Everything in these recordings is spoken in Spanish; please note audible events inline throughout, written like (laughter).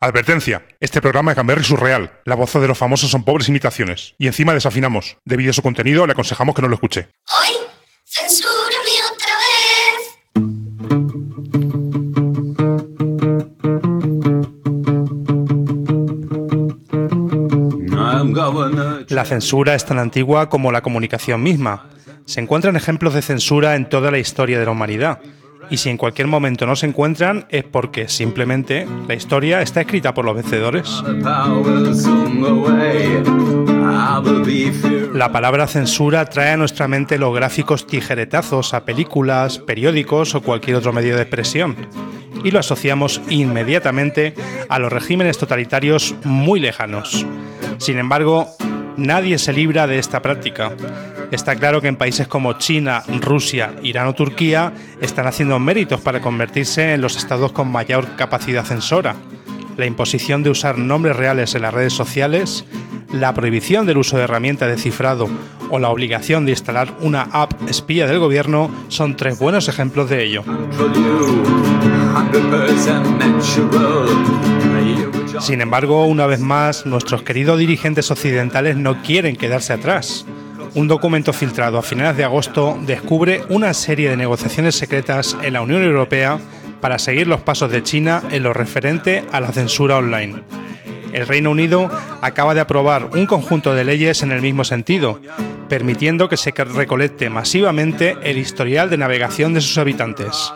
Advertencia. Este programa es Gamberry surreal. La voz de los famosos son pobres imitaciones. Y encima desafinamos. Debido a su contenido, le aconsejamos que no lo escuche. ¡Ay! ¡Censúrame otra vez! La censura es tan antigua como la comunicación misma. Se encuentran ejemplos de censura en toda la historia de la humanidad. Y si en cualquier momento no se encuentran es porque simplemente la historia está escrita por los vencedores. La palabra censura trae a nuestra mente los gráficos tijeretazos a películas, periódicos o cualquier otro medio de expresión. Y lo asociamos inmediatamente a los regímenes totalitarios muy lejanos. Sin embargo, nadie se libra de esta práctica. Está claro que en países como China, Rusia, Irán o Turquía están haciendo méritos para convertirse en los estados con mayor capacidad censora. La imposición de usar nombres reales en las redes sociales, la prohibición del uso de herramientas de cifrado o la obligación de instalar una app espía del gobierno son tres buenos ejemplos de ello. Sin embargo, una vez más, nuestros queridos dirigentes occidentales no quieren quedarse atrás. Un documento filtrado a finales de agosto descubre una serie de negociaciones secretas en la Unión Europea para seguir los pasos de China en lo referente a la censura online. El Reino Unido acaba de aprobar un conjunto de leyes en el mismo sentido, permitiendo que se recolecte masivamente el historial de navegación de sus habitantes.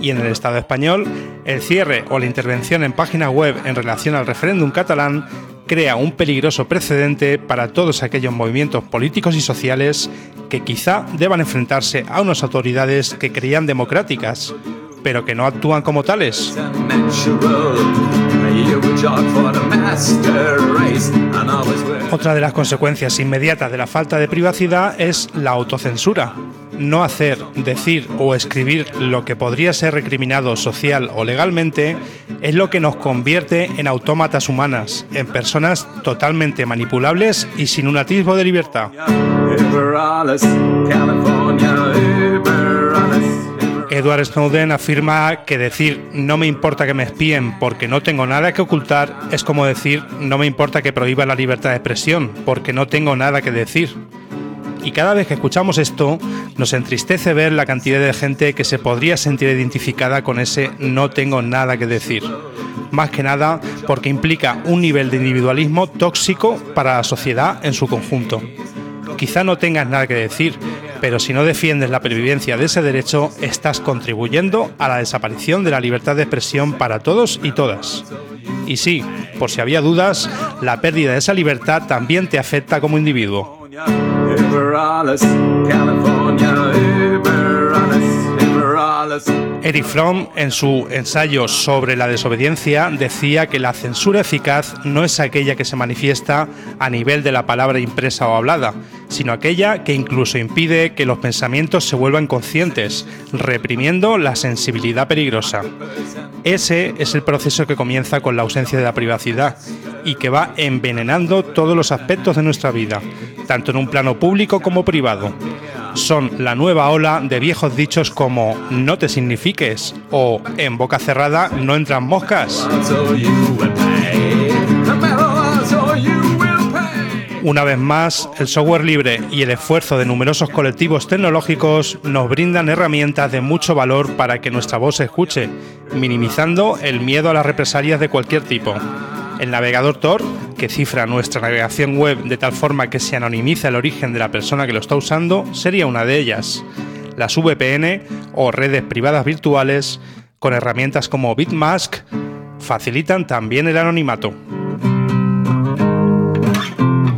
Y en el Estado español, el cierre o la intervención en páginas web en relación al referéndum catalán crea un peligroso precedente para todos aquellos movimientos políticos y sociales que quizá deban enfrentarse a unas autoridades que creían democráticas, pero que no actúan como tales. Otra de las consecuencias inmediatas de la falta de privacidad es la autocensura. No hacer, decir o escribir lo que podría ser recriminado social o legalmente es lo que nos convierte en autómatas humanas, en personas totalmente manipulables y sin un atisbo de libertad. Edward Snowden afirma que decir no me importa que me espíen porque no tengo nada que ocultar es como decir no me importa que prohíba la libertad de expresión porque no tengo nada que decir. Y cada vez que escuchamos esto, nos entristece ver la cantidad de gente que se podría sentir identificada con ese no tengo nada que decir. Más que nada porque implica un nivel de individualismo tóxico para la sociedad en su conjunto. Quizá no tengas nada que decir, pero si no defiendes la pervivencia de ese derecho, estás contribuyendo a la desaparición de la libertad de expresión para todos y todas. Y sí, por si había dudas, la pérdida de esa libertad también te afecta como individuo. California, über. California, über. Eric Fromm, en su ensayo sobre la desobediencia, decía que la censura eficaz no es aquella que se manifiesta a nivel de la palabra impresa o hablada, sino aquella que incluso impide que los pensamientos se vuelvan conscientes, reprimiendo la sensibilidad peligrosa. Ese es el proceso que comienza con la ausencia de la privacidad y que va envenenando todos los aspectos de nuestra vida, tanto en un plano público como privado son la nueva ola de viejos dichos como no te signifiques o en boca cerrada no entran moscas. Una vez más, el software libre y el esfuerzo de numerosos colectivos tecnológicos nos brindan herramientas de mucho valor para que nuestra voz se escuche, minimizando el miedo a las represalias de cualquier tipo. El navegador Tor, que cifra nuestra navegación web de tal forma que se anonimiza el origen de la persona que lo está usando, sería una de ellas. Las VPN o redes privadas virtuales, con herramientas como Bitmask, facilitan también el anonimato.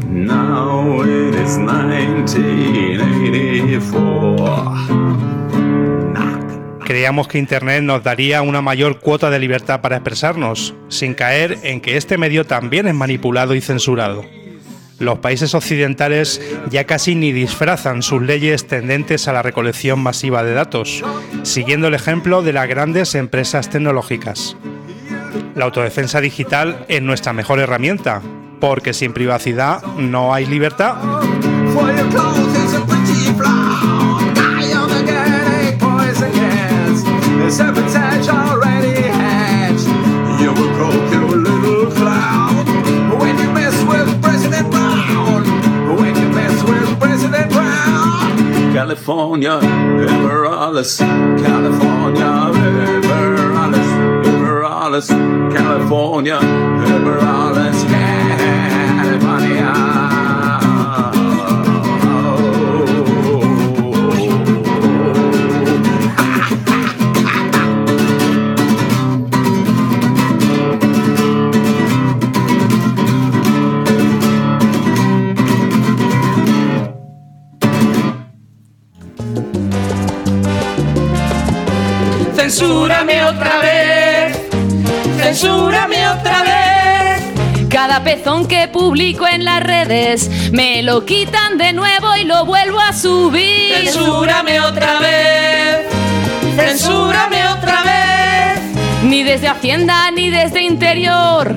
Now it is 1980. Creíamos que Internet nos daría una mayor cuota de libertad para expresarnos, sin caer en que este medio también es manipulado y censurado. Los países occidentales ya casi ni disfrazan sus leyes tendentes a la recolección masiva de datos, siguiendo el ejemplo de las grandes empresas tecnológicas. La autodefensa digital es nuestra mejor herramienta, porque sin privacidad no hay libertad. Sabotage already hatched. You will go through a little clown when you mess with President Brown. When you mess with President Brown. California, Everallis. California, Everallis. Everallis. California. Cada pezón que publico en las redes me lo quitan de nuevo y lo vuelvo a subir. Censúrame otra vez, censúrame otra vez. Ni desde Hacienda ni desde Interior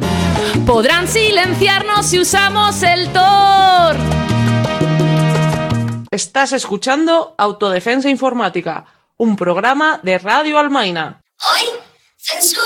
podrán silenciarnos si usamos el Tor. Estás escuchando Autodefensa Informática, un programa de Radio Almaina. Hoy, censúrame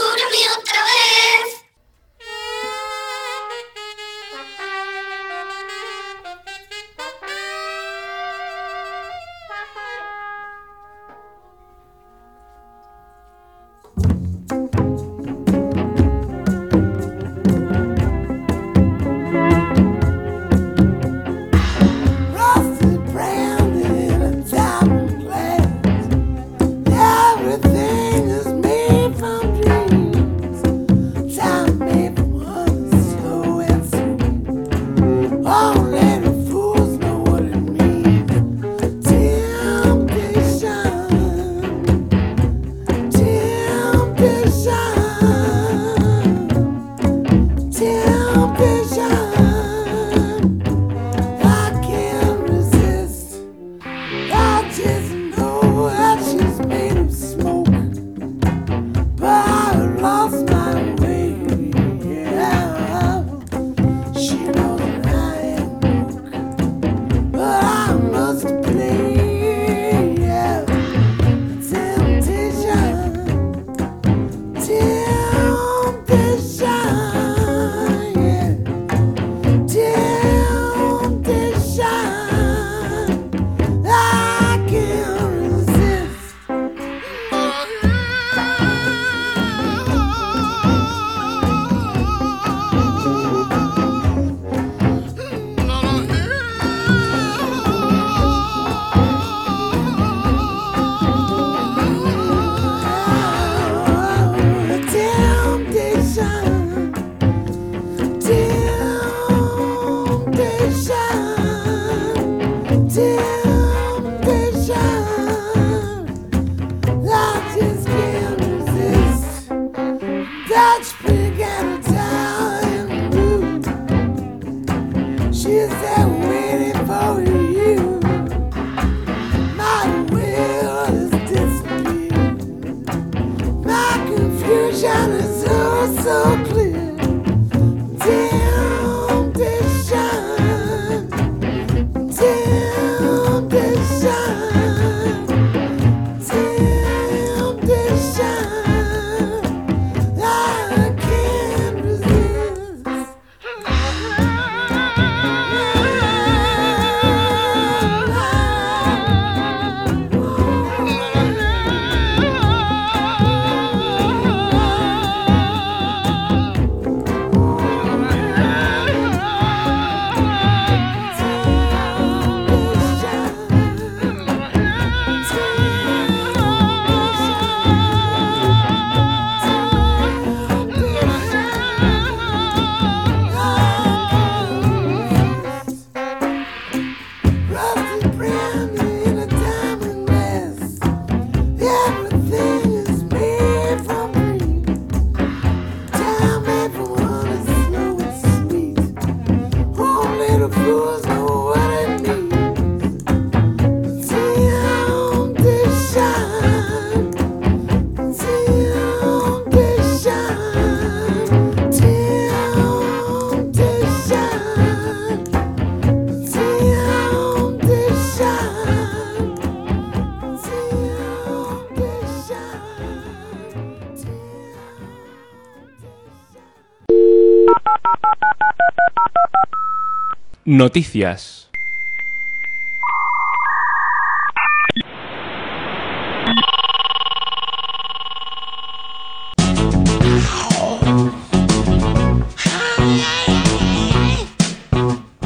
Noticias.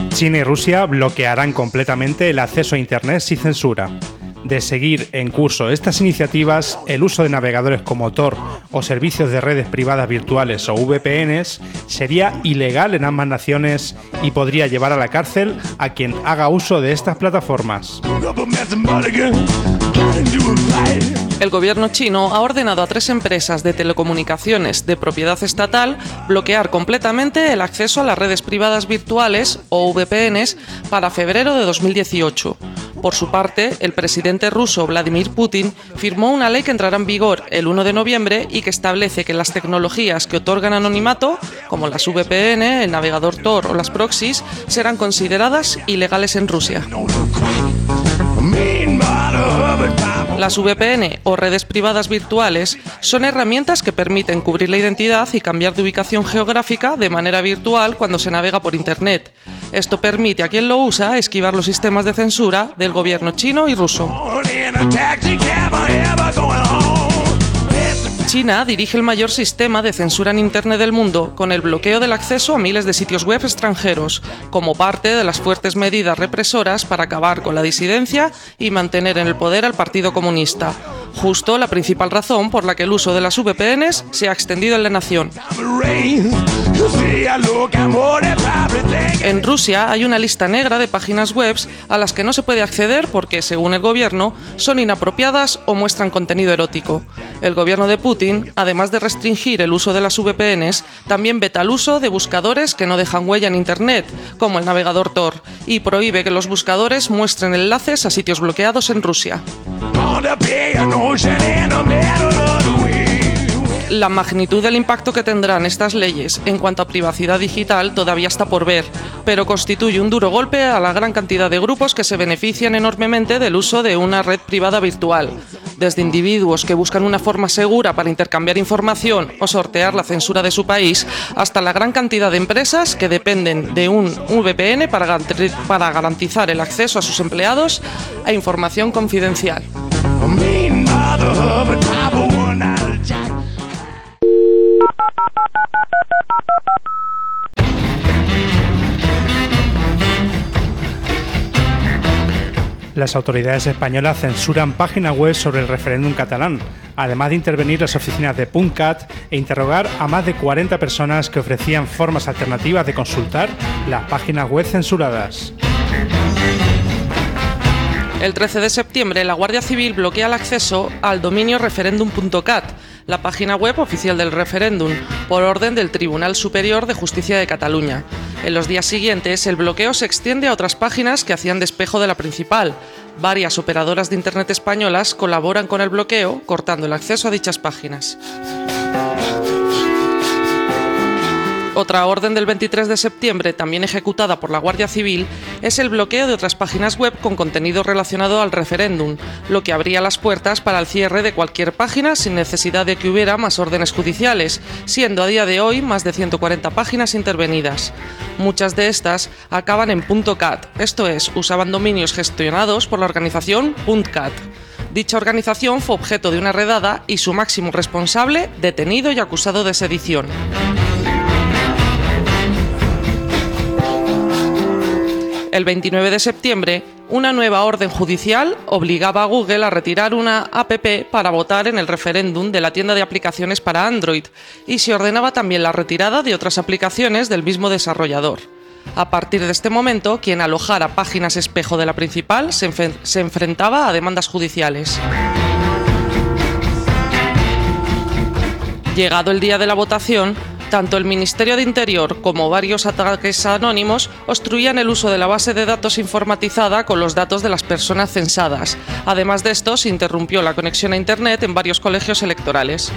China y Rusia bloquearán completamente el acceso a Internet sin censura. De seguir en curso estas iniciativas, el uso de navegadores como Tor o servicios de redes privadas virtuales o VPNs sería ilegal en ambas naciones y podría llevar a la cárcel a quien haga uso de estas plataformas. El gobierno chino ha ordenado a tres empresas de telecomunicaciones de propiedad estatal bloquear completamente el acceso a las redes privadas virtuales o VPNs para febrero de 2018. Por su parte, el presidente ruso Vladimir Putin firmó una ley que entrará en vigor el 1 de noviembre y que establece que las tecnologías que otorgan anonimato, como las VPN, el navegador Tor o las proxies, serán consideradas ilegales en Rusia. Las VPN o redes privadas virtuales son herramientas que permiten cubrir la identidad y cambiar de ubicación geográfica de manera virtual cuando se navega por Internet. Esto permite a quien lo usa esquivar los sistemas de censura del gobierno chino y ruso. China dirige el mayor sistema de censura en Internet del mundo, con el bloqueo del acceso a miles de sitios web extranjeros, como parte de las fuertes medidas represoras para acabar con la disidencia y mantener en el poder al Partido Comunista. Justo la principal razón por la que el uso de las VPNs se ha extendido en la nación. En Rusia hay una lista negra de páginas web a las que no se puede acceder porque, según el gobierno, son inapropiadas o muestran contenido erótico. El gobierno de Putin, además de restringir el uso de las VPNs, también veta el uso de buscadores que no dejan huella en Internet, como el navegador Tor, y prohíbe que los buscadores muestren enlaces a sitios bloqueados en Rusia. La magnitud del impacto que tendrán estas leyes en cuanto a privacidad digital todavía está por ver, pero constituye un duro golpe a la gran cantidad de grupos que se benefician enormemente del uso de una red privada virtual, desde individuos que buscan una forma segura para intercambiar información o sortear la censura de su país, hasta la gran cantidad de empresas que dependen de un VPN para garantizar el acceso a sus empleados a información confidencial. Las autoridades españolas censuran páginas web sobre el referéndum catalán, además de intervenir las oficinas de Puntcat e interrogar a más de 40 personas que ofrecían formas alternativas de consultar las páginas web censuradas. El 13 de septiembre, la Guardia Civil bloquea el acceso al dominio referendum.cat, la página web oficial del referéndum, por orden del Tribunal Superior de Justicia de Cataluña. En los días siguientes, el bloqueo se extiende a otras páginas que hacían despejo de la principal. Varias operadoras de Internet españolas colaboran con el bloqueo, cortando el acceso a dichas páginas. Otra orden del 23 de septiembre, también ejecutada por la Guardia Civil, es el bloqueo de otras páginas web con contenido relacionado al referéndum, lo que abría las puertas para el cierre de cualquier página sin necesidad de que hubiera más órdenes judiciales, siendo a día de hoy más de 140 páginas intervenidas. Muchas de estas acaban en .cat, esto es, usaban dominios gestionados por la organización .cat. Dicha organización fue objeto de una redada y su máximo responsable detenido y acusado de sedición. El 29 de septiembre, una nueva orden judicial obligaba a Google a retirar una APP para votar en el referéndum de la tienda de aplicaciones para Android y se ordenaba también la retirada de otras aplicaciones del mismo desarrollador. A partir de este momento, quien alojara páginas espejo de la principal se, se enfrentaba a demandas judiciales. Llegado el día de la votación, tanto el Ministerio de Interior como varios ataques anónimos obstruían el uso de la base de datos informatizada con los datos de las personas censadas. Además de esto, se interrumpió la conexión a Internet en varios colegios electorales.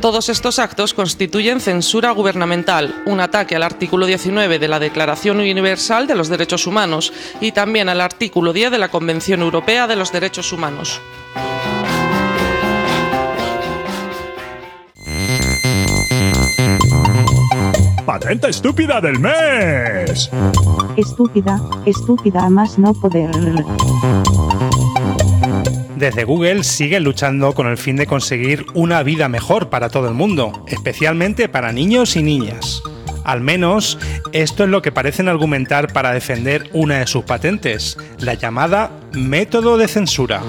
Todos estos actos constituyen censura gubernamental, un ataque al artículo 19 de la Declaración Universal de los Derechos Humanos y también al artículo 10 de la Convención Europea de los Derechos Humanos. Patente estúpida del mes. Estúpida, estúpida a más no poder. Desde Google siguen luchando con el fin de conseguir una vida mejor para todo el mundo, especialmente para niños y niñas. Al menos, esto es lo que parecen argumentar para defender una de sus patentes, la llamada método de censura.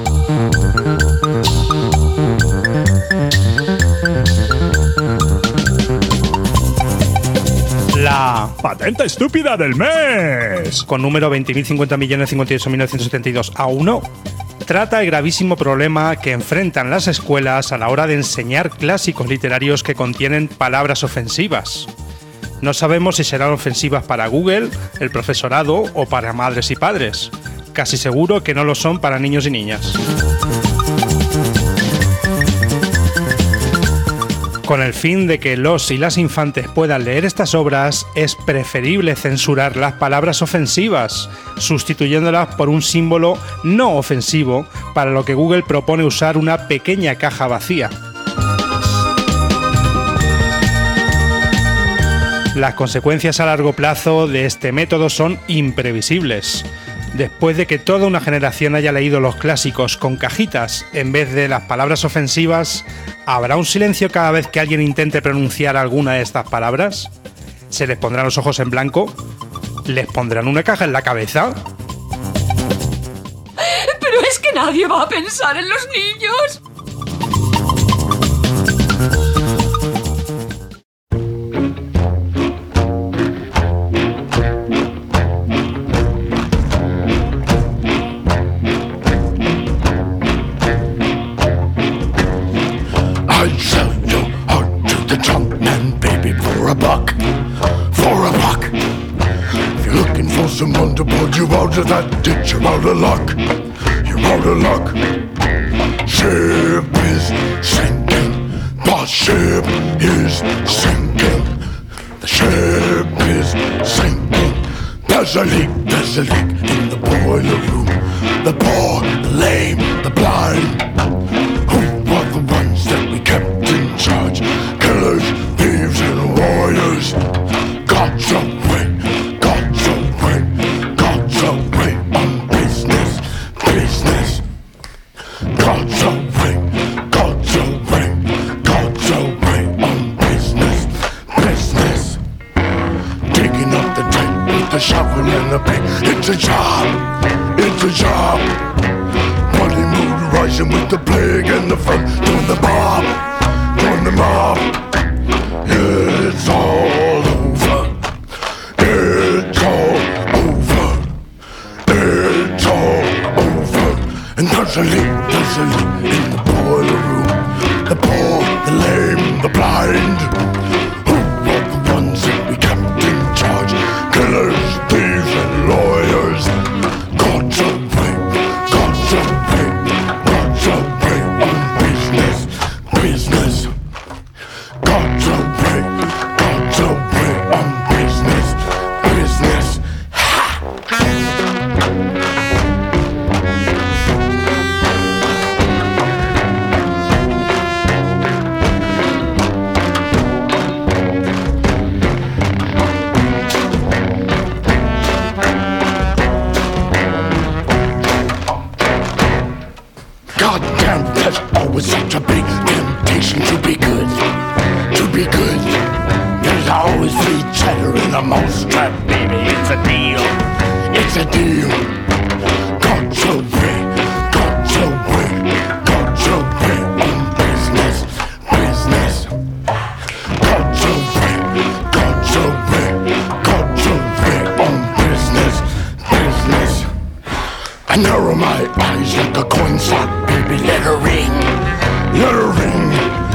La Patente estúpida del mes. con número 20.050.058.972 a 1 trata el gravísimo problema que enfrentan las escuelas a la hora de enseñar clásicos literarios que contienen palabras ofensivas. No sabemos si serán ofensivas para Google, el profesorado o para madres y padres. Casi seguro que no lo son para niños y niñas. Con el fin de que los y las infantes puedan leer estas obras, es preferible censurar las palabras ofensivas, sustituyéndolas por un símbolo no ofensivo, para lo que Google propone usar una pequeña caja vacía. Las consecuencias a largo plazo de este método son imprevisibles. Después de que toda una generación haya leído los clásicos con cajitas en vez de las palabras ofensivas, ¿habrá un silencio cada vez que alguien intente pronunciar alguna de estas palabras? ¿Se les pondrán los ojos en blanco? ¿Les pondrán una caja en la cabeza? Pero es que nadie va a pensar en los niños. You out of that ditch, you're out of luck. You're out of luck. Ship is sinking. The ship is sinking. The ship is sinking. There's a leak, there's a leak in the boiler room. Slot, baby. Let her ring, let her ring.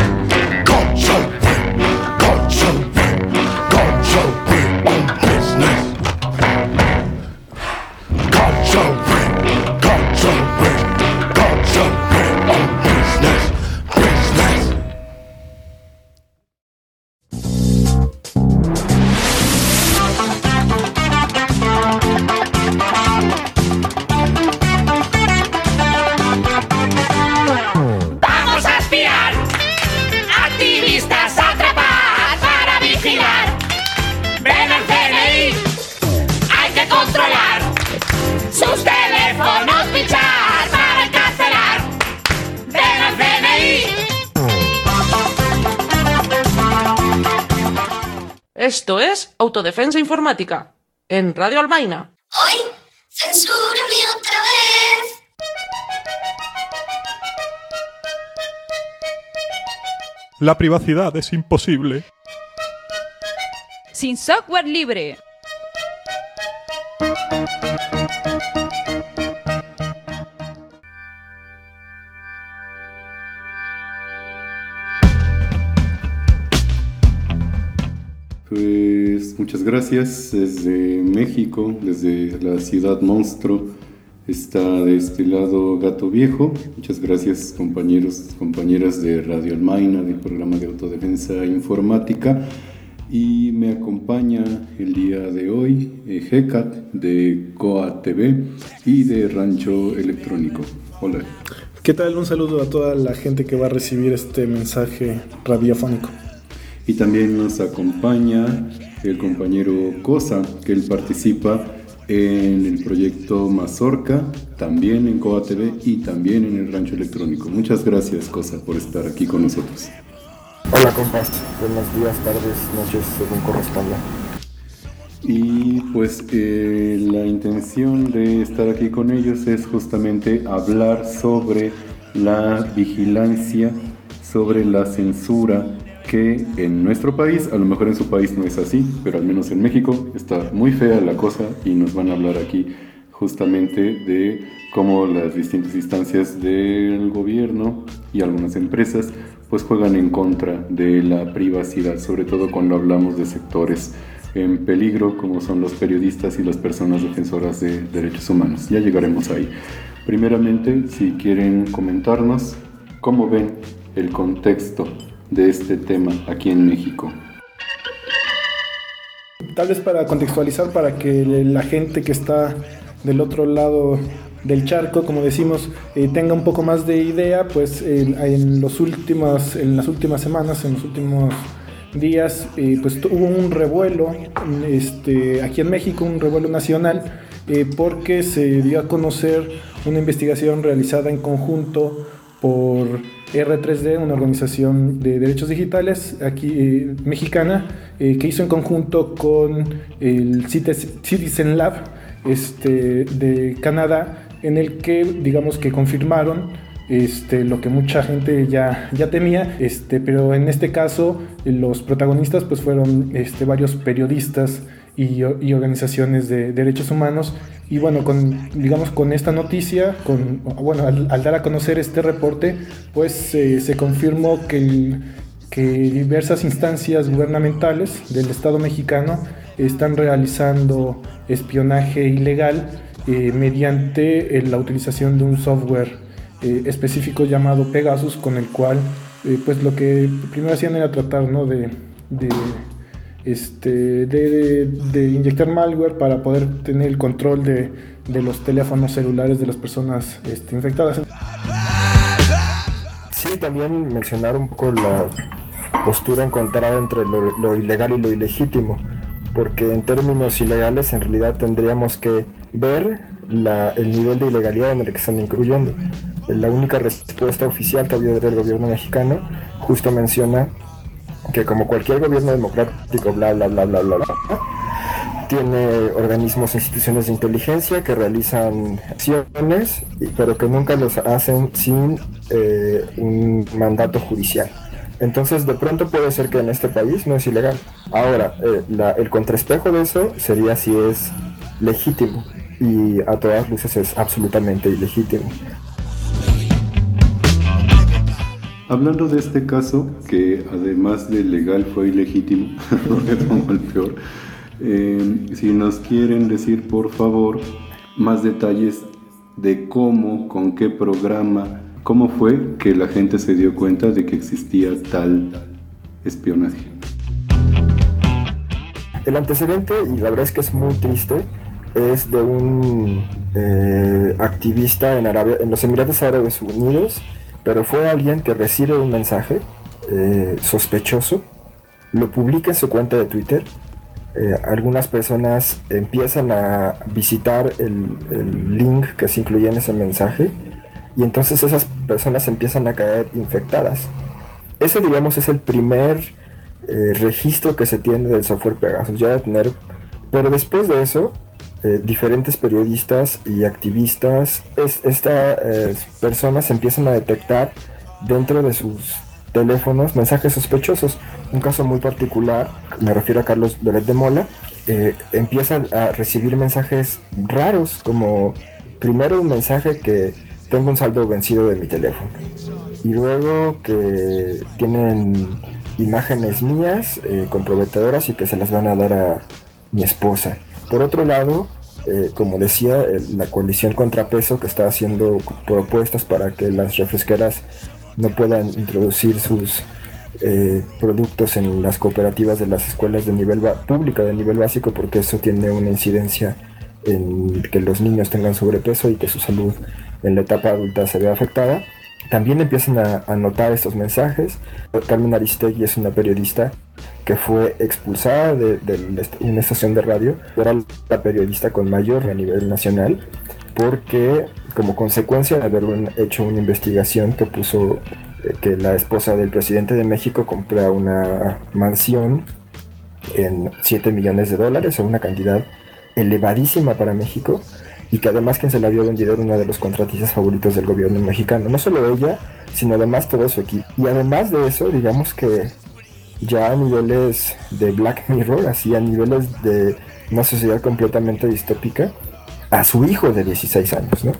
Radio Albaina. Hoy, censúrame otra vez. La privacidad es imposible. Sin software libre. Pues muchas gracias desde México, desde la ciudad monstruo. Está de este lado Gato Viejo. Muchas gracias compañeros, compañeras de Radio Almaina, del programa de autodefensa informática. Y me acompaña el día de hoy eh, Hecat de Coa TV y de Rancho Electrónico. Hola. ¿Qué tal? Un saludo a toda la gente que va a recibir este mensaje radiofónico. Y también nos acompaña el compañero Cosa, que él participa en el proyecto Mazorca, también en Coa TV y también en el Rancho Electrónico. Muchas gracias, Cosa, por estar aquí con nosotros. Hola compas, buenos días, tardes, noches, según corresponda. Y pues eh, la intención de estar aquí con ellos es justamente hablar sobre la vigilancia, sobre la censura que en nuestro país, a lo mejor en su país no es así, pero al menos en México está muy fea la cosa y nos van a hablar aquí justamente de cómo las distintas instancias del gobierno y algunas empresas pues juegan en contra de la privacidad, sobre todo cuando hablamos de sectores en peligro como son los periodistas y las personas defensoras de derechos humanos. Ya llegaremos ahí. Primeramente, si quieren comentarnos cómo ven el contexto de este tema aquí en México. Tal vez para contextualizar, para que la gente que está del otro lado del charco, como decimos, eh, tenga un poco más de idea, pues en, en los últimos, en las últimas semanas, en los últimos días, eh, pues hubo un revuelo este, aquí en México, un revuelo nacional, eh, porque se dio a conocer una investigación realizada en conjunto por R3D, una organización de derechos digitales aquí eh, mexicana, eh, que hizo en conjunto con el Citizen Lab este, de Canadá, en el que digamos que confirmaron este, lo que mucha gente ya, ya temía, este, pero en este caso los protagonistas pues fueron este, varios periodistas y, y, organizaciones de derechos humanos y bueno, con, digamos con esta noticia, con, bueno, al, dar a conocer este reporte, pues eh, se confirmó que, que diversas instancias gubernamentales del Estado mexicano están realizando espionaje ilegal eh, mediante la utilización de un software eh, específico llamado Pegasus, con el cual, eh, pues lo que primero hacían era tratar ¿no? de, este, de, de, inyectar malware para poder tener el control de, de los teléfonos celulares de las personas este, infectadas. Sí, también mencionar un poco la postura encontrada entre lo, lo ilegal y lo ilegítimo, porque en términos ilegales en realidad tendríamos que ver la, el nivel de ilegalidad en el que están incluyendo. La única respuesta oficial que ha habido del gobierno mexicano justo menciona que como cualquier gobierno democrático, bla, bla, bla, bla, bla, bla, tiene organismos instituciones de inteligencia que realizan acciones, pero que nunca los hacen sin eh, un mandato judicial. Entonces, de pronto puede ser que en este país no es ilegal. Ahora, eh, la, el contraespejo de eso sería si es legítimo y a todas luces es absolutamente ilegítimo. Hablando de este caso, que además de legal fue ilegítimo, (laughs) porque como el peor, eh, si nos quieren decir por favor más detalles de cómo, con qué programa, cómo fue que la gente se dio cuenta de que existía tal espionaje. El antecedente, y la verdad es que es muy triste, es de un eh, activista en, Arabia, en los Emiratos Árabes Unidos, pero fue alguien que recibe un mensaje eh, sospechoso, lo publica en su cuenta de Twitter, eh, algunas personas empiezan a visitar el, el, link que se incluía en ese mensaje y entonces esas personas empiezan a caer infectadas. Ese digamos es el primer eh, registro que se tiene del software Pegasus, ya de tener, pero después de eso, eh, diferentes periodistas y activistas, estas personas empiezan a detectar dentro de sus teléfonos mensajes sospechosos. Un caso muy particular, me refiero a Carlos Belet de Mola, eh, empiezan a recibir mensajes raros, como primero un mensaje que tengo un saldo vencido de mi teléfono, y luego que tienen imágenes mías eh, comprometedoras y que se las van a dar a mi esposa. Por otro lado, eh, como decía, la coalición contrapeso que está haciendo propuestas para que las refresqueras no puedan introducir sus eh, productos en las cooperativas de las escuelas de nivel pública de nivel básico porque eso tiene una incidencia en que los niños tengan sobrepeso y que su salud en la etapa adulta se vea afectada. También empiezan a, notar estos mensajes. Carmen Aristegui es una periodista que fue expulsada de, una estación de radio. Era la periodista con mayor a nivel nacional porque como consecuencia de haber hecho una investigación que puso eh, que la esposa del presidente de México compra una mansión en 7 millones de dólares, o una cantidad elevadísima para México, y que además quien se la había vendido era uno de los contratistas favoritos del gobierno mexicano. No solo ella, sino además todo su equipo. Y además de eso, digamos que ya a niveles de Black Mirror, así a niveles de una sociedad completamente distópica, a su hijo de 16 años, ¿no?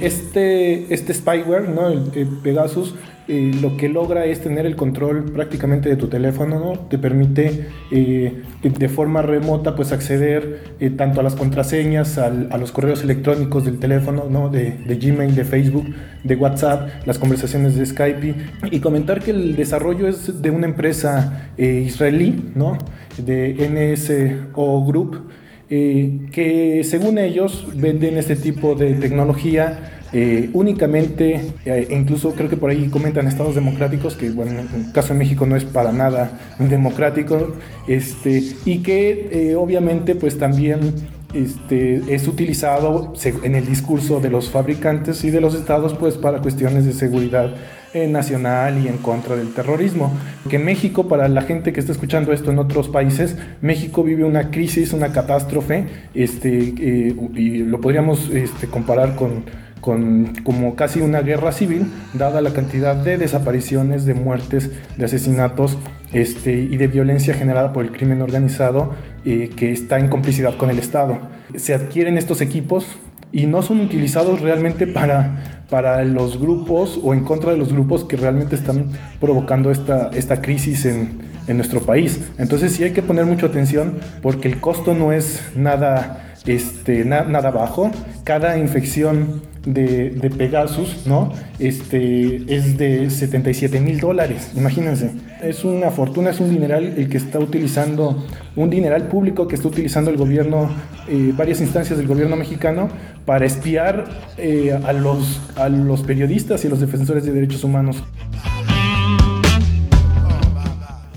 Este, este spyware, ¿no? el, Pegasus, eh, lo que logra es tener el control prácticamente de tu teléfono, ¿no? Te permite eh, de forma remota pues acceder eh, tanto a las contraseñas, a los correos electrónicos del teléfono, ¿no? De, de, Gmail, de Facebook, de WhatsApp, las conversaciones de Skype y comentar que el desarrollo es de una empresa israelí, ¿no? De NSO Group eh, que según ellos venden este tipo de tecnología eh, únicamente, eh, incluso creo que por ahí comentan estados democráticos, que bueno, en el caso de México no es para nada (laughs) democrático, este, y que obviamente pues también este, es utilizado en el discurso de los fabricantes y de los estados pues para cuestiones de seguridad nacional y en contra del terrorismo. Que México, para la gente que está escuchando esto en otros países, México vive una crisis, una catástrofe, este, eh, y lo podríamos este, comparar con, con como casi una guerra civil, dada la cantidad de desapariciones, de muertes, de asesinatos este, y de violencia generada por el crimen organizado eh, que está en complicidad con el Estado. Se adquieren estos equipos y no son utilizados realmente para, para los grupos o en contra de los grupos que realmente están provocando esta, esta crisis en, en nuestro país. Entonces sí hay que poner mucha atención porque el costo no es nada, este, nada bajo. Cada infección de, Pegasus, ¿no? Este, es de 77 mil dólares, imagínense. Es una fortuna, es un dineral el que está utilizando, un dineral público que está utilizando el gobierno, eh, varias instancias del gobierno mexicano para espiar eh, a, los, a los periodistas y a los defensores de derechos humanos.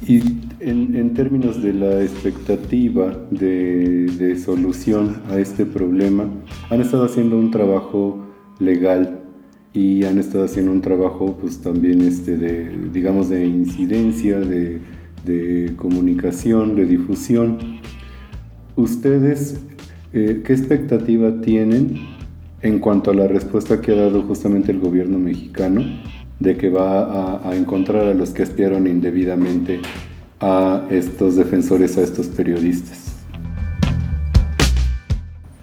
Y en, en términos de la expectativa de solución a este problema, han estado haciendo un trabajo legal y han estado haciendo un trabajo pues también este de digamos de incidencia de, de comunicación de difusión. Ustedes eh, qué expectativa tienen en cuanto a la respuesta que ha dado justamente el gobierno mexicano de que va a, a encontrar a los que espiaron indebidamente a estos defensores a estos periodistas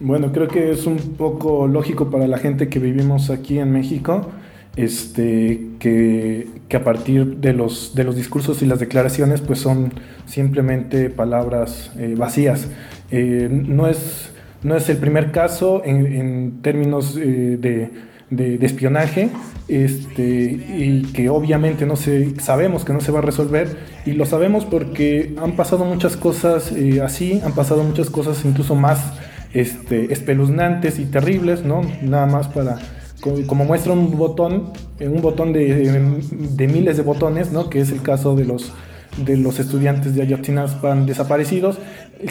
bueno, creo que es un poco lógico para la gente que vivimos aquí en México, este, que, a partir de los, de los discursos y las declaraciones, pues son simplemente palabras eh, vacías. Eh, no, es, no es el primer caso en, en términos eh, de, de, de, espionaje, este, y que obviamente no se, sabemos que no se va a resolver, y lo sabemos porque han pasado muchas cosas así, han pasado muchas cosas incluso más este, espeluznantes y terribles, ¿no? Nada más para, como, muestra un botón, un botón de, de, miles de botones, ¿no? Que es el caso de los, de los estudiantes de Ayotzinapa desaparecidos,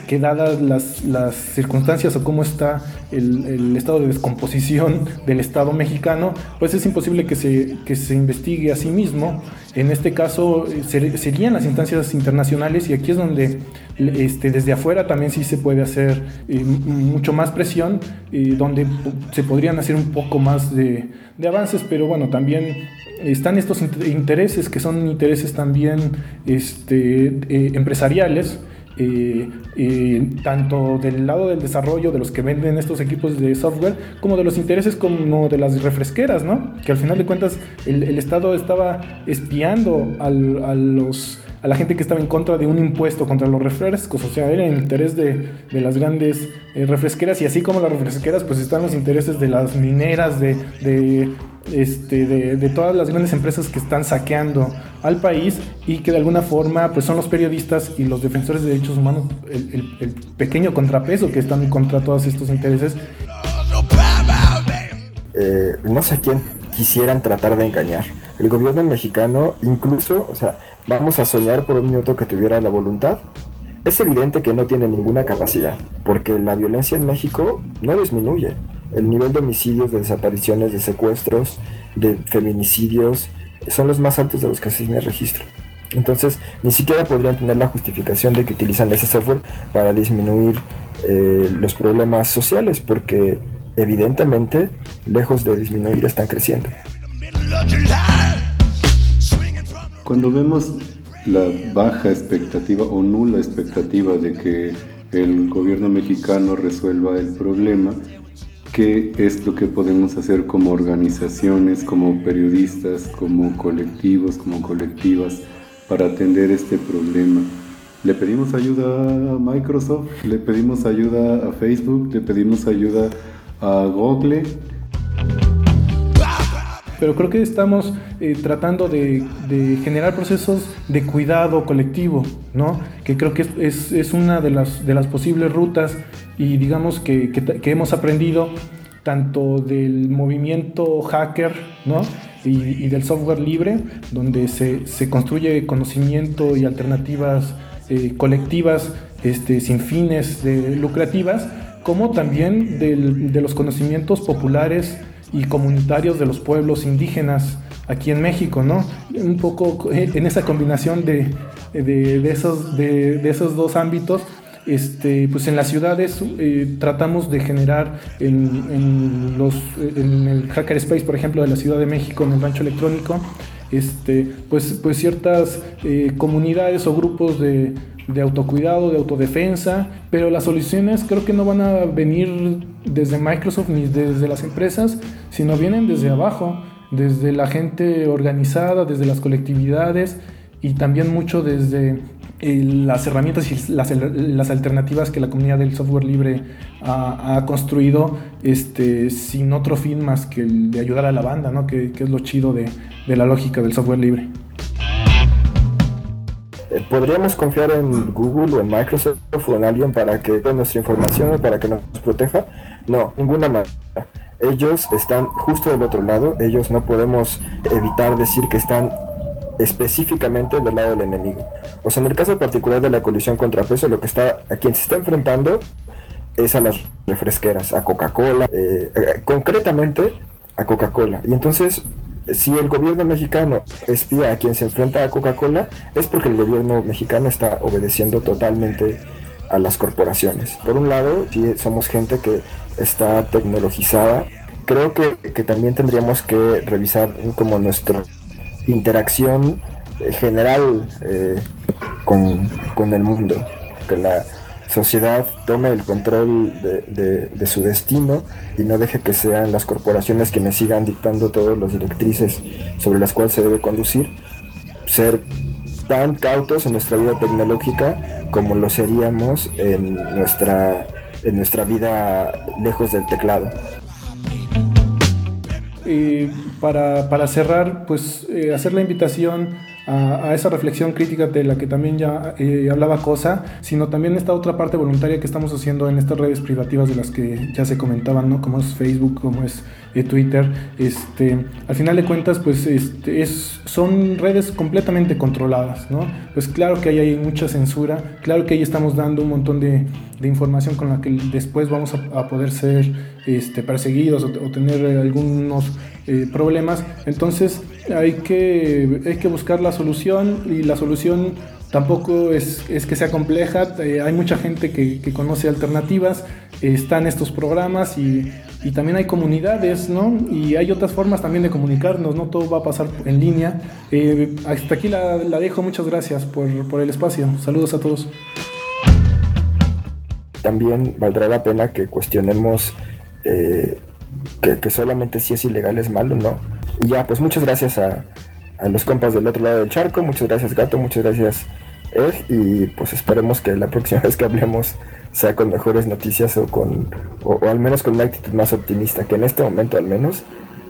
que dadas las, las, circunstancias o cómo está el, el, estado de descomposición del Estado mexicano, pues es imposible que se, que se investigue a sí mismo En este caso eh, ser- serían las instancias internacionales y aquí es donde este, desde afuera también sí se puede hacer eh, mucho más presión, eh, donde se podrían hacer un poco más de, avances, pero bueno, también están estos int- intereses que son intereses también este, eh, empresariales. Eh, tanto del lado del desarrollo de los que venden estos equipos de software como de los intereses como de las refresqueras, ¿no? Que al final de cuentas el, Estado estaba espiando a, los, a la gente que estaba en contra de un impuesto contra los refrescos, o sea, era el interés de, de las grandes eh, refresqueras y así como las refresqueras pues están los intereses de las mineras, de este, de, de todas las grandes empresas que están saqueando al país y que de alguna forma pues son los periodistas y los defensores de derechos humanos el, el- el pequeño contrapeso que están contra todos estos intereses. eh, no sé quién quisieran tratar de engañar. El gobierno mexicano, incluso, o sea, vamos a soñar por un minuto que tuviera la voluntad. Es evidente que no tiene ninguna capacidad, porque la violencia en México no disminuye. El nivel de homicidios, de desapariciones, de secuestros, de feminicidios, son los más altos de los que se tiene registro. Entonces, ni siquiera podrían tener la justificación de que utilizan ese software para disminuir eh, los problemas sociales, porque evidentemente, lejos de disminuir, están creciendo. Cuando vemos la baja expectativa o nula expectativa de que el gobierno mexicano resuelva el problema, ¿qué es lo que podemos hacer como organizaciones, como periodistas, como colectivos, como colectivas para atender este problema? Le pedimos ayuda a Microsoft, le pedimos ayuda a Facebook, le pedimos ayuda a Google. Pero creo que estamos eh, tratando de, de generar procesos de cuidado colectivo, ¿no? Que creo que es, es- es una de las, de las posibles rutas y digamos que, que que hemos aprendido tanto del movimiento hacker, ¿no? Y, y del software libre, donde se, se construye conocimiento y alternativas eh, colectivas este, sin fines de lucrativas, como también del- de los conocimientos populares y comunitarios de los pueblos indígenas aquí en México, ¿no? Un poco eh, en esa combinación de, de, de esos, de esos dos ámbitos, este, pues en las ciudades eh, tratamos de generar en, en los, en por ejemplo, de la Ciudad de México, en el rancho electrónico, este, pues, pues ciertas eh, comunidades o grupos de autocuidado, de autodefensa, pero las soluciones creo que no van a venir desde Microsoft ni desde las empresas, sino vienen desde abajo, desde la gente organizada, desde las colectividades y también mucho desde eh, las herramientas y las, alternativas que la comunidad del software libre ha, construido este, sin otro fin más que el de ayudar a la banda, ¿no? que, que es lo chido de, de la lógica del software libre. Eh, ¿Podríamos confiar en Google o en Microsoft o en alguien para que dé nuestra información o para que nos proteja? No, ninguna manera. Ellos están justo del otro lado, ellos no podemos evitar decir que están específicamente del lado del enemigo. O sea, en el caso particular de la colisión contrapeso, lo que está, a quien se está enfrentando es a las refresqueras, a Coca-Cola, eh, eh, concretamente a Coca-Cola. Y entonces, si el gobierno mexicano espía a quien se enfrenta a Coca-Cola, es porque el gobierno mexicano está obedeciendo totalmente a las corporaciones. Por un lado, sí, somos gente que está tecnologizada. Creo que, que también tendríamos que revisar como nuestra interacción general eh, con, con el mundo. Que la sociedad tome el control de, de- de su destino y no deje que sean las corporaciones quienes sigan dictando todas las directrices sobre las cuales se debe conducir. Ser tan cautos en nuestra vida tecnológica como lo seríamos en nuestra, en nuestra vida lejos del teclado. Para, para cerrar, pues eh, hacer la invitación a, a esa reflexión crítica de la que también ya eh, hablaba Cosa, sino también esta otra parte voluntaria que estamos haciendo en estas redes privativas de las que ya se comentaban, ¿no? Como es Facebook, como es eh, Twitter. Este, al final de cuentas, pues este, es, son redes completamente controladas, ¿no? Pues claro que ahí hay mucha censura, claro que ahí estamos dando un montón de, de información con la que después vamos a, poder ser este, perseguidos o, tener algunos eh, problemas. Entonces, hay que, hay que buscar la solución y la solución tampoco es, es que sea compleja, eh, hay mucha gente que, que conoce alternativas, eh, están estos programas y, y también hay comunidades, ¿no? Y hay otras formas también de comunicarnos, no todo va a pasar en línea. Eh, hasta aquí la, dejo, muchas gracias por, por el espacio, saludos a todos. También valdrá la pena que cuestionemos eh, que, que solamente si es ilegal es malo, ¿no? Y ya, pues muchas gracias a, a los compas del otro lado del charco, muchas gracias Gato, muchas gracias Y pues esperemos que la próxima (laughs) vez que hablemos sea con mejores noticias o con o, o al menos con una actitud más optimista, que en este momento al menos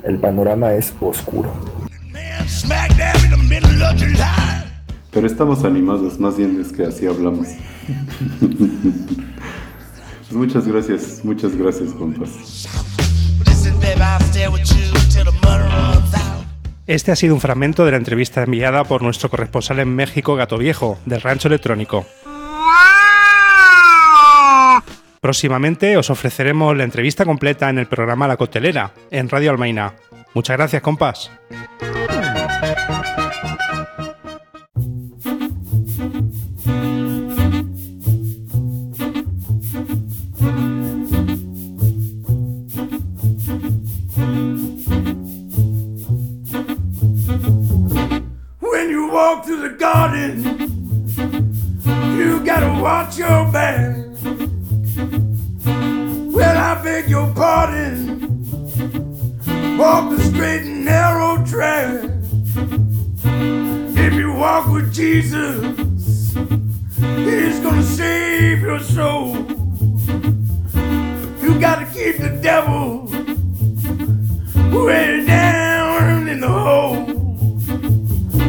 el panorama es oscuro. Pero estamos animados, más bien es que así hablamos. (laughs) Pues muchas gracias, muchas gracias, compas. Este ha sido un fragmento de la entrevista enviada por nuestro corresponsal en México, Gato Viejo, del Rancho Electrónico. Próximamente os ofreceremos la entrevista completa en el programa La Costelera, en Radio Almaina. Muchas gracias, compas. Garden, you gotta watch your back. Well, I beg your pardon. Walk the straight and narrow track. If you walk with Jesus, He's gonna save your soul. You gotta keep the devil way down in the hole.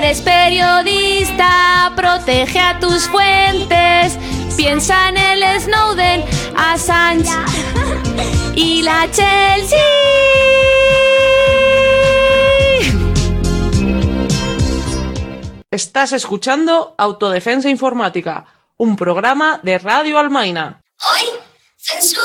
eres periodista, protege a tus fuentes. Piensa en el Snowden, Assange y la Chelsea. Estás escuchando Autodefensa Informática, un programa de Radio Almaina. Hoy, censúrame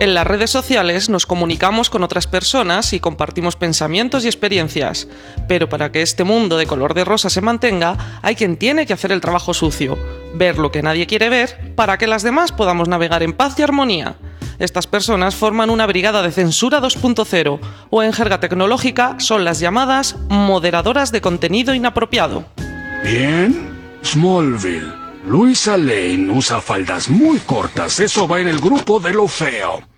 En las redes sociales nos comunicamos con otras personas y compartimos pensamientos y experiencias, pero para que este mundo de color de rosa se mantenga, hay quien tiene que hacer el trabajo sucio, ver lo que nadie quiere ver, para que las demás podamos navegar en paz y armonía. Estas personas forman una brigada de censura 2.0, o en jerga tecnológica son las llamadas moderadoras de contenido inapropiado. Bien, Smallville. Luisa Lane usa faldas muy cortas. Eso va en el grupo de lo feo.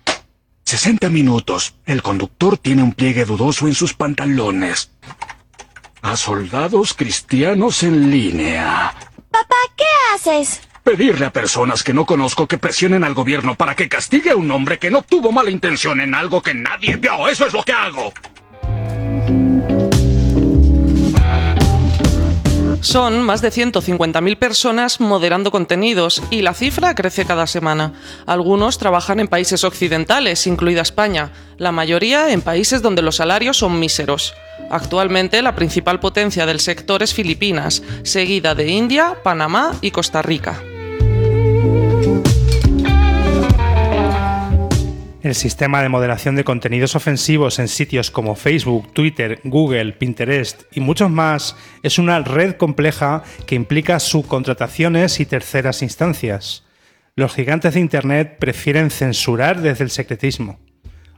60 minutos. El conductor tiene un pliegue dudoso en sus pantalones. A soldados cristianos en línea. Papá, ¿qué haces? Pedirle a personas que no conozco que presionen al gobierno para que castigue a un hombre que no tuvo mala intención en algo que nadie vio. Eso es lo que hago. Son más de 150.000 personas moderando contenidos y la cifra crece cada semana. Algunos trabajan en países occidentales, incluida España, la mayoría en países donde los salarios son míseros. Actualmente la principal potencia del sector es Filipinas, seguida de India, Panamá y Costa Rica. El sistema de moderación de contenidos ofensivos en sitios como Facebook, Twitter, Google, Pinterest y muchos más es una red compleja que implica subcontrataciones y terceras instancias. Los gigantes de Internet prefieren censurar desde el secretismo.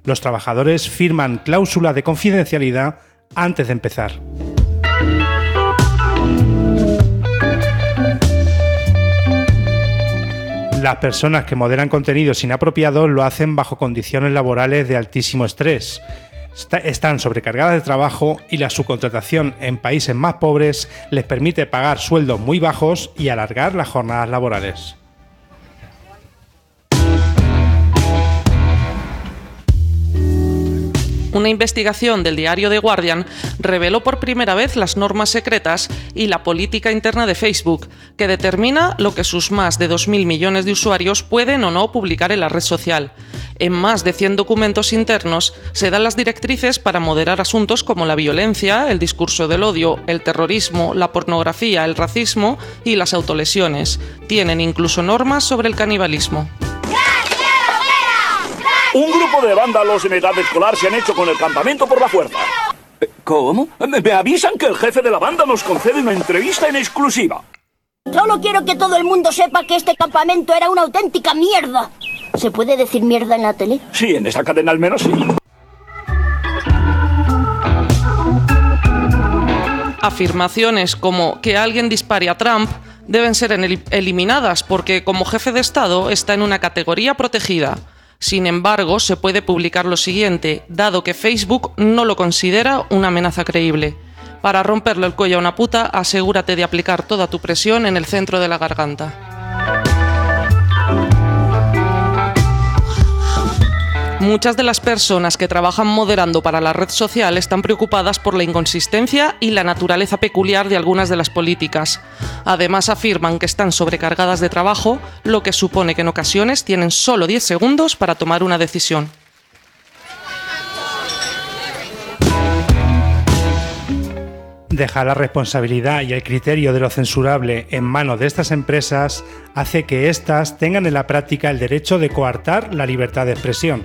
Los trabajadores firman cláusulas de confidencialidad antes de empezar. Las personas que moderan contenidos inapropiados lo hacen bajo condiciones laborales de altísimo estrés. Está- Están sobrecargadas de trabajo y la subcontratación en países más pobres les permite pagar sueldos muy bajos y alargar las jornadas laborales. Una investigación del diario The Guardian reveló por primera vez las normas secretas y la política interna de Facebook, que determina lo que sus más de 2.000 millones de usuarios pueden o no publicar en la red social. En más de 100 documentos internos se dan las directrices para moderar asuntos como la violencia, el discurso del odio, el terrorismo, la pornografía, el racismo y las autolesiones. Tienen incluso normas sobre el canibalismo. Un grupo de vándalos en edad escolar se han hecho con el campamento por la fuerza. ¿Cómo? Me me avisan que el jefe de la banda nos concede una entrevista en exclusiva. Solo quiero que todo el mundo sepa que este campamento era una auténtica mierda. ¿Se puede decir mierda en la tele? Sí, en esa cadena al menos sí. Afirmaciones como que alguien dispare a Trump deben ser eliminadas porque como jefe de Estado está en una categoría protegida. Sin embargo, se puede publicar lo siguiente, dado que Facebook no lo considera una amenaza creíble. Para romperle el cuello a una puta, asegúrate de aplicar toda tu presión en el centro de la garganta. Muchas de las personas que trabajan moderando para la red social están preocupadas por la inconsistencia y la naturaleza peculiar de algunas de las políticas. Además afirman que están sobrecargadas de trabajo, lo que supone que en ocasiones tienen solo 10 segundos para tomar una decisión. Dejar la responsabilidad y el criterio de lo censurable en manos de estas empresas hace que éstas tengan en la práctica el derecho de coartar la libertad de expresión.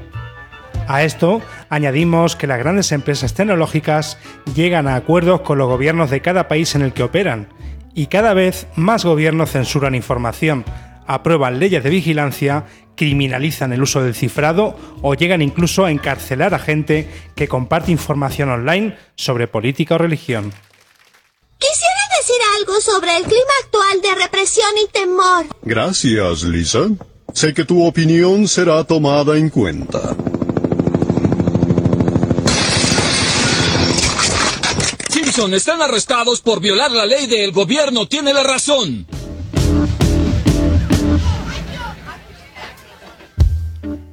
A esto añadimos que las grandes empresas tecnológicas llegan a acuerdos con los gobiernos de cada país en el que operan, y cada vez más gobiernos censuran información, aprueban leyes de vigilancia, criminalizan el uso del cifrado o llegan incluso a encarcelar a gente que comparte información online sobre política o religión. Quisiera decir algo sobre el clima actual de represión y temor. Gracias, Lisa. Sé que tu opinión será tomada en cuenta. Están arrestados por violar la ley del gobierno. Tiene la razón.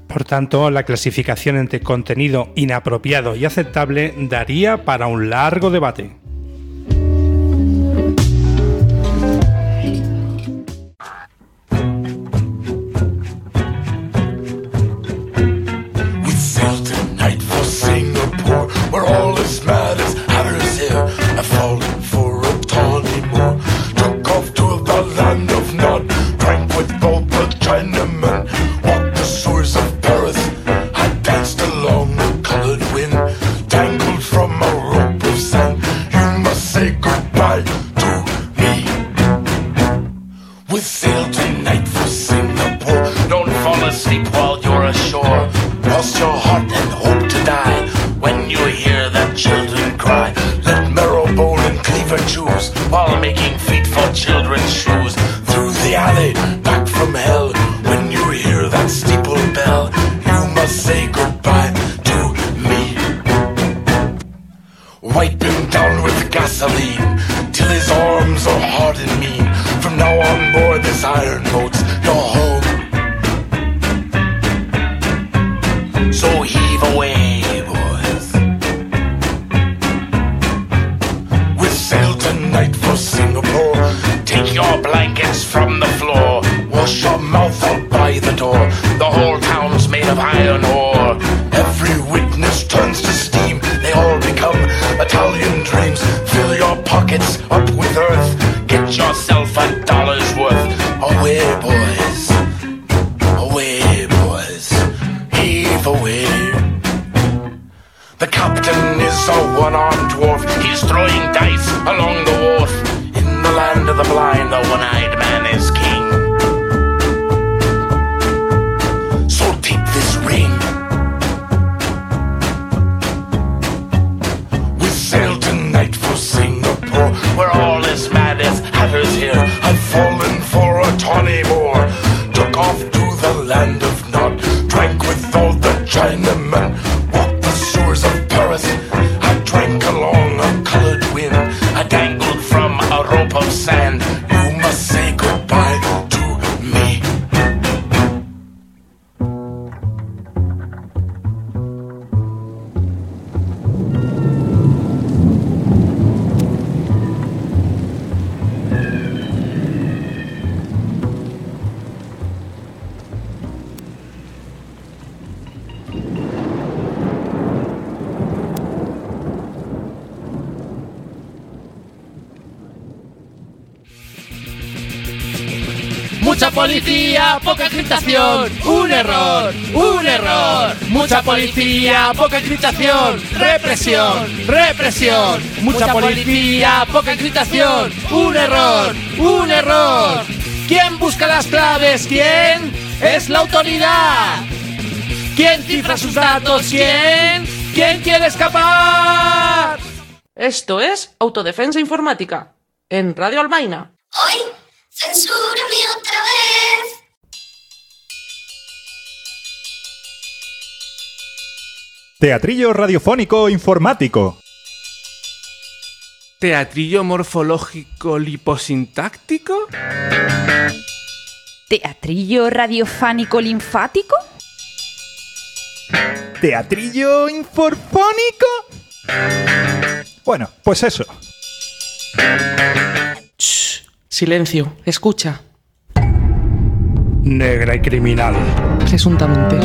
Por tanto, la clasificación entre contenido inapropiado y aceptable daría para un largo debate. The Chinamen, walked the shores of Paris. I danced along the colored wind, tangled from a rope of sand. You must say goodbye to me. We sailed tonight for Singapore. Don't fall asleep while you're ashore. Cross your heart and hope to die. When you hear that children cry, let marrowbone and cleaver choose while making feet for children's Mucha policía, poca encriptación. Un error, un error. Mucha policía, poca encriptación. Represión, represión. Mucha policía, poca encriptación. Un error, un error. ¿Quién busca las claves? ¿Quién? Es la autoridad. ¿Quién cifra sus datos? ¿Quién? ¿Quién quiere escapar? Esto es Autodefensa Informática, en Radio Albaina. Hoy, censúrame Teatrillo radiofónico informático. ¿Teatrillo morfológico liposintáctico? ¿Teatrillo radiofánico linfático? ¿Teatrillo inforfónico? Bueno, pues eso. Silencio, escucha. Negra y criminal. Presuntamente.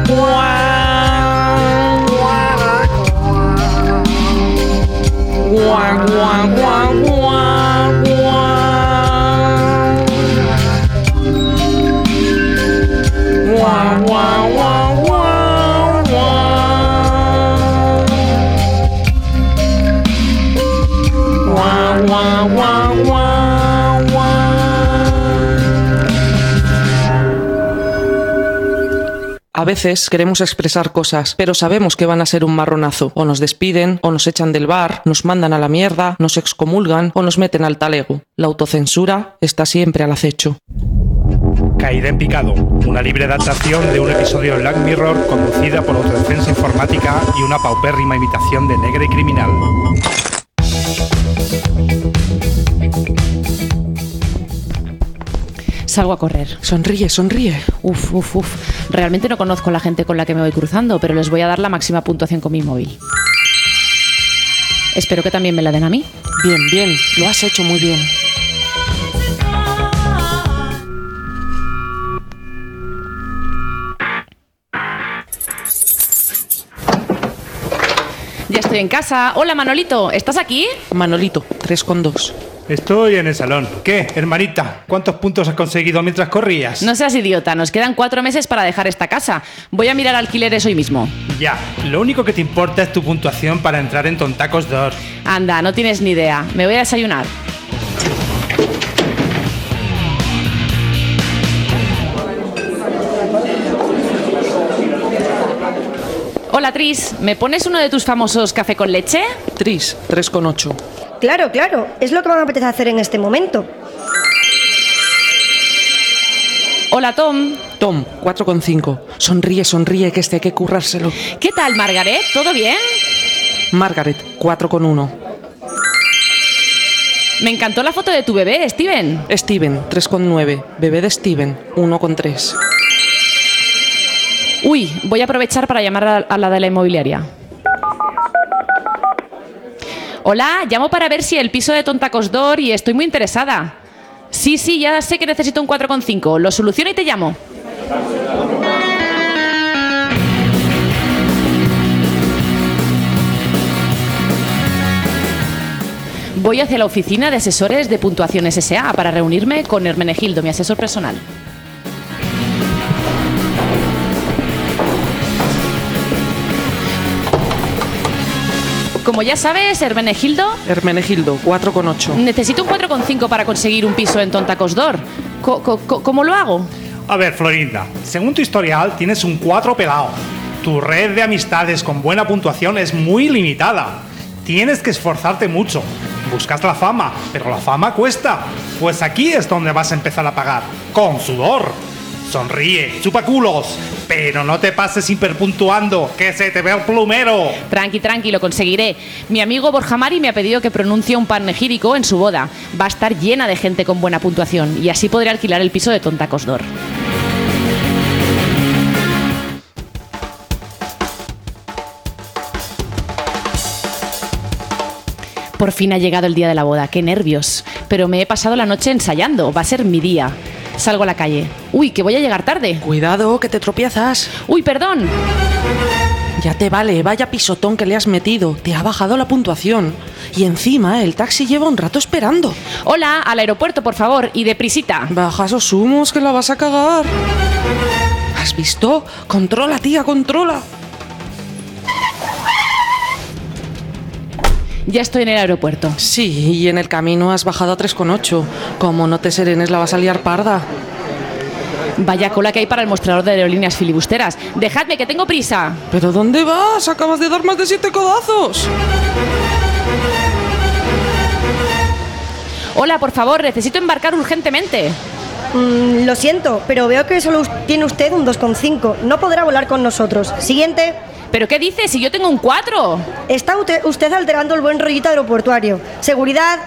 关关关关关关。A veces queremos expresar cosas, pero sabemos que van a ser un marronazo. O nos despiden, o nos echan del bar, nos mandan a la mierda, nos excomulgan o nos meten al talego. La autocensura está siempre al acecho. Caída en picado, una libre adaptación de un episodio de Black Mirror conducida por Autodefensa Informática y una paupérrima imitación de Negra y Criminal. Salgo a correr. Sonríe, sonríe. Uf, uf, uf. Realmente no conozco a la gente con la que me voy cruzando, pero les voy a dar la máxima puntuación con mi móvil. Espero que también me la den a mí. Bien, bien. Lo has hecho muy bien. Ya estoy en casa. Hola, Manolito. ¿Estás aquí? Manolito, 3,2. Estoy en el salón. ¿Qué, hermanita? ¿Cuántos puntos has conseguido mientras corrías? No seas idiota. Nos quedan cuatro meses para dejar esta casa. Voy a mirar alquileres hoy mismo. Ya, lo único que te importa es tu puntuación para entrar en Tontacos 2. Anda, no tienes ni idea. Me voy a desayunar. Hola, Tris. ¿Me pones uno de tus famosos café con leche? Tris, 3,8. Claro, claro, es lo que me apetece hacer en este momento. Hola, Tom. Tom, 4,5. Sonríe, sonríe, que este hay que currárselo. ¿Qué tal, Margaret? ¿Todo bien? Margaret, 4,1. Me encantó la foto de tu bebé, Steven. Steven, 3,9. Bebé de Steven, 1,3. Uy, voy a aprovechar para llamar a, a la de la inmobiliaria. Hola, llamo para ver si el piso de Tontacos Dor y estoy muy interesada. Sí, sí, ya sé que necesito un 4,5. Lo soluciono y te llamo. Voy hacia la oficina de asesores de puntuación SSA para reunirme con Hermenegildo, mi asesor personal. Como ya sabes, Hermenegildo, Hermenegildo, 4,8. necesito un 4,5 para conseguir un piso en Tontacos Dor. Co- co- co- ¿Cómo lo hago? A ver, Florinda, según tu historial tienes un 4 pelado. Tu red de amistades con buena puntuación es muy limitada. Tienes que esforzarte mucho. Buscas la fama, pero la fama cuesta. Pues aquí es donde vas a empezar a pagar. Con sudor. Sonríe, chupa culos, pero no te pases hiperpuntuando, que se te ve el plumero. Tranqui, tranqui, lo conseguiré. Mi amigo Borja Mari me ha pedido que pronuncie un panegírico en su boda. Va a estar llena de gente con buena puntuación y así podré alquilar el piso de Tontacos Dor. Por fin ha llegado el día de la boda, qué nervios. Pero me he pasado la noche ensayando, va a ser mi día. Salgo a la calle. Uy, que voy a llegar tarde. Cuidado, que te tropiezas. Uy, perdón. Ya te vale, vaya pisotón que le has metido. Te ha bajado la puntuación. Y encima, el taxi lleva un rato esperando. Hola, al aeropuerto, por favor, y deprisita. Baja esos humos que la vas a cagar. ¿Has visto? Controla, tía, controla. Ya estoy en el aeropuerto. Sí, y en el camino has bajado a 3,8. Como no te serenes, la vas a liar parda. Vaya cola que hay para el mostrador de aerolíneas filibusteras. Dejadme, que tengo prisa. ¿Pero dónde vas? Acabas de dar más de siete codazos. Hola, por favor, necesito embarcar urgentemente. Mm, lo siento, pero veo que solo tiene usted un 2,5. No podrá volar con nosotros. Siguiente. ¿Pero qué dice? Si yo tengo un 4. Está usted alterando el buen rollito aeroportuario. Seguridad.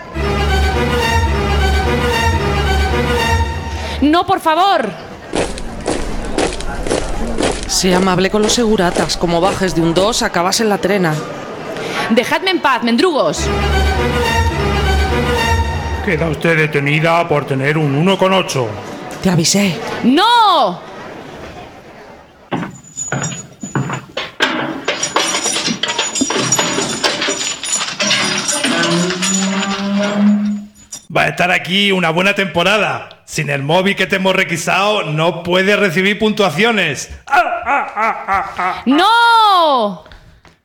No, por favor. Sé amable con los seguratas. Como bajes de un 2, acabas en la trena. Dejadme en paz, mendrugos. Queda usted detenida por tener un 1,8. Te avisé. ¡No! Va a estar aquí una buena temporada. Sin el móvil que te hemos requisado, no puedes recibir puntuaciones. ¡No!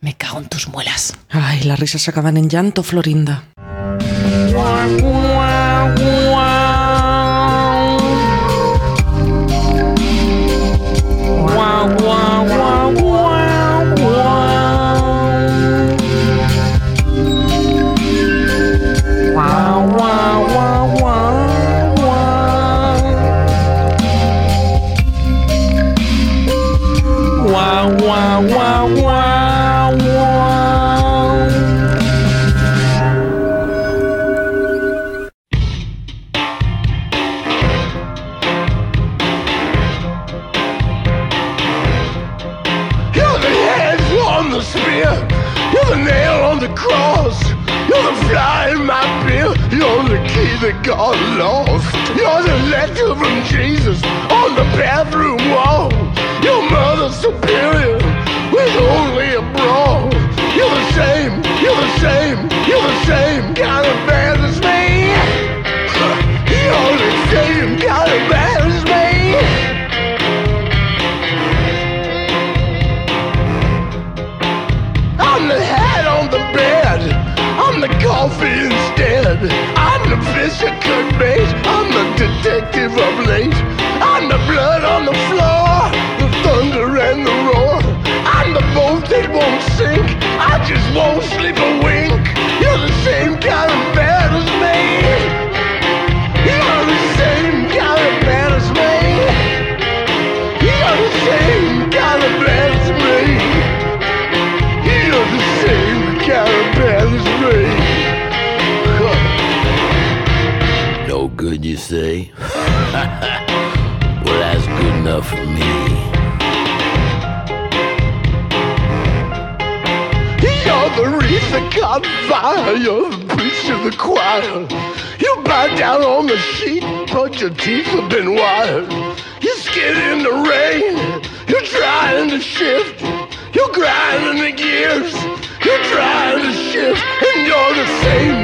Me cago en tus muelas. Ay, las risas acaban en llanto, Florinda. Got lost. You're the letter from Jesus on the bathroom wall. Your mother superior with only a bra. You're the same, you're the same, you're the same kind of bad Could bait. I'm the detective of late. I'm the blood on the floor, your teeth have been wired. You skid in the rain. You're trying to shift. You're grinding the gears. You're trying to shift, and you're the same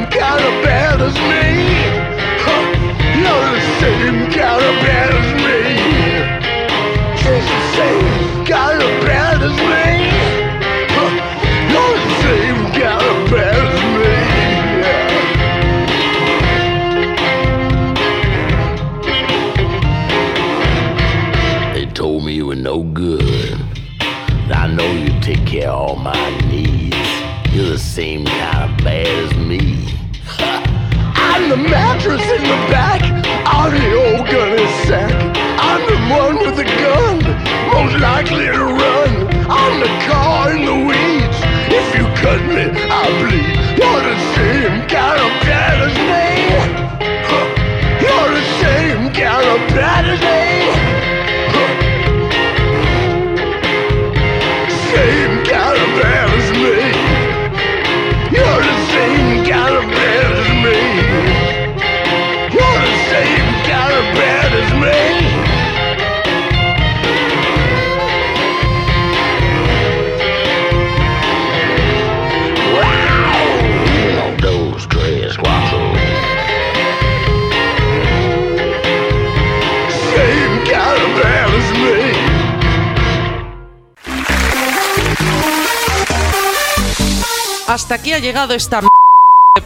Hasta aquí ha llegado esta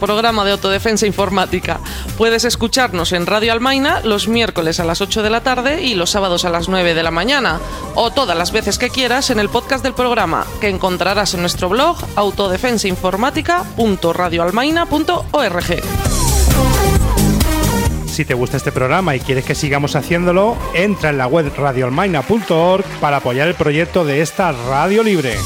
programa de autodefensa informática. Puedes escucharnos en Radio Almaina los miércoles a las 8 de la tarde y los sábados a las 9 de la mañana, o todas las veces que quieras en el podcast del programa, que encontrarás en nuestro blog autodefensainformática.radioalmaina.org. Si te gusta este programa y quieres que sigamos haciéndolo, entra en la web radioalmaina.org para apoyar el proyecto de esta radio libre.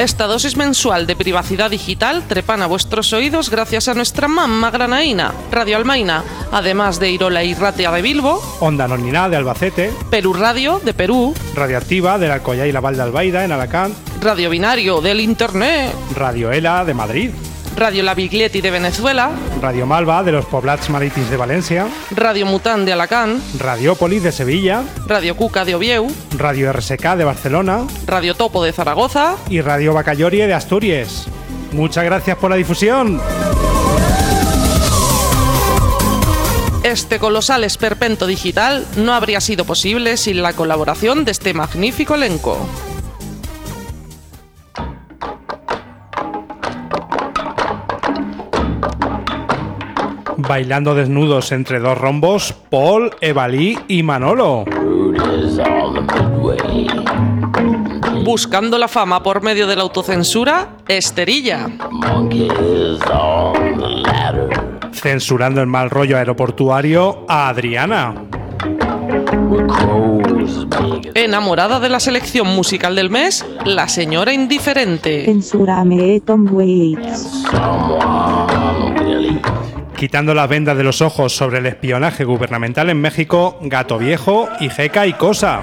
Esta dosis mensual de privacidad digital trepan a vuestros oídos gracias a nuestra mamá granaína, Radio Almaina, además de Irola y Ratia de Bilbo, Onda Anonina de Albacete, Perú Radio de Perú, Radioactiva del Alcoyá y la Val de Albaida en Alacant, Radio Binario del Internet, Radio Ela de Madrid, Radio La Biglietti de Venezuela, Radio Malva de los Poblats Marítims de Valencia, Radio Mutant de Alacant, Radiópolis de Sevilla, Radio Cuca de Ovieu, Radio RSK de Barcelona Radio Topo de Zaragoza y Radio Bacallorie de Asturias. Muchas gracias por la difusión. Este colosal esperpento digital no habría sido posible sin la colaboración de este magnífico elenco. Bailando desnudos entre dos rombos, Paul, Evalí y Manolo. Buscando la fama por medio de la autocensura, Esterilla. Censurando el mal rollo aeroportuario a Adriana. Enamorada de la selección musical del mes, la señora indiferente. Censúrame, Tom Waits. Quitando las vendas de los ojos sobre el espionaje gubernamental en México, Gato Viejo y Jeca y Cosa.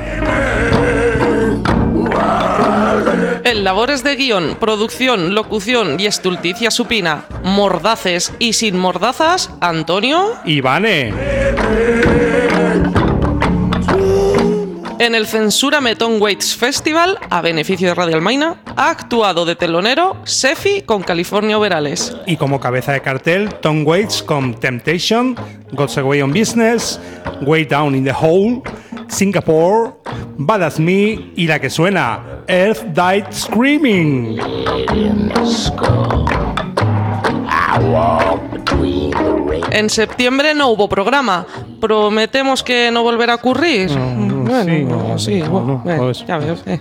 En labores de guion, producción, locución y estulticia supina, mordaces y sin mordazas, Antonio. Ivane. En el Censura Meton Waits Festival, a beneficio de Radio Almaina, ha actuado de telonero Sefi con California Overales. Y como cabeza de cartel, Tom Waits con Temptation, God's Away on Business, Way Down in the Hole, Singapore, Bad As Me y la que suena, Earth Died Screaming. En septiembre no hubo programa. Prometemos que no volverá a ocurrir. Bueno, sí, bueno, eh, pues. ya veo. eh.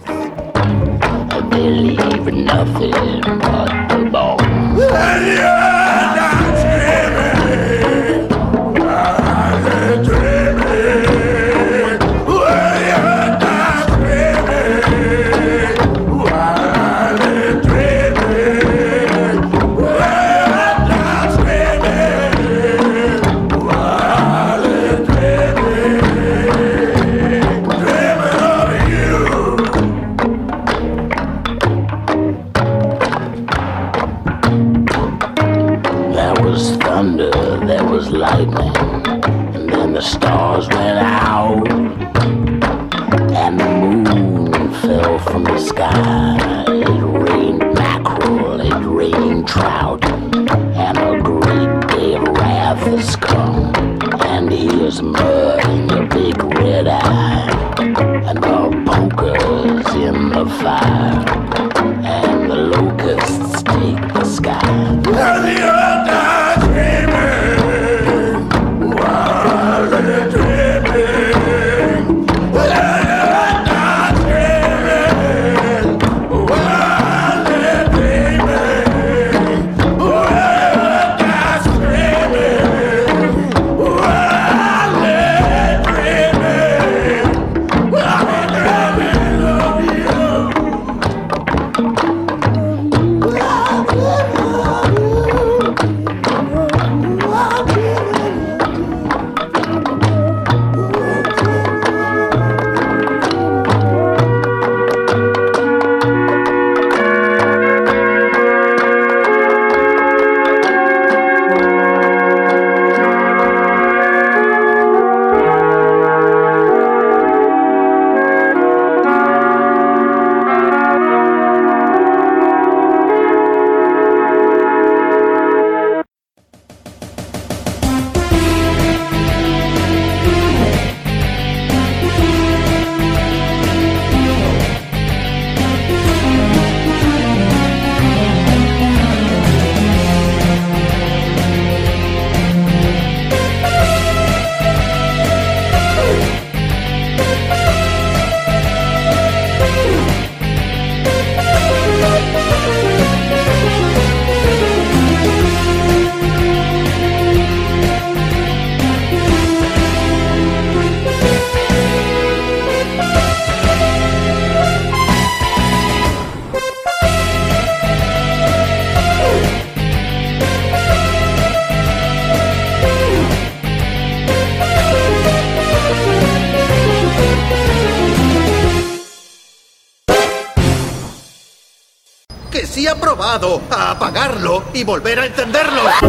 There God. Y volver a encenderlo.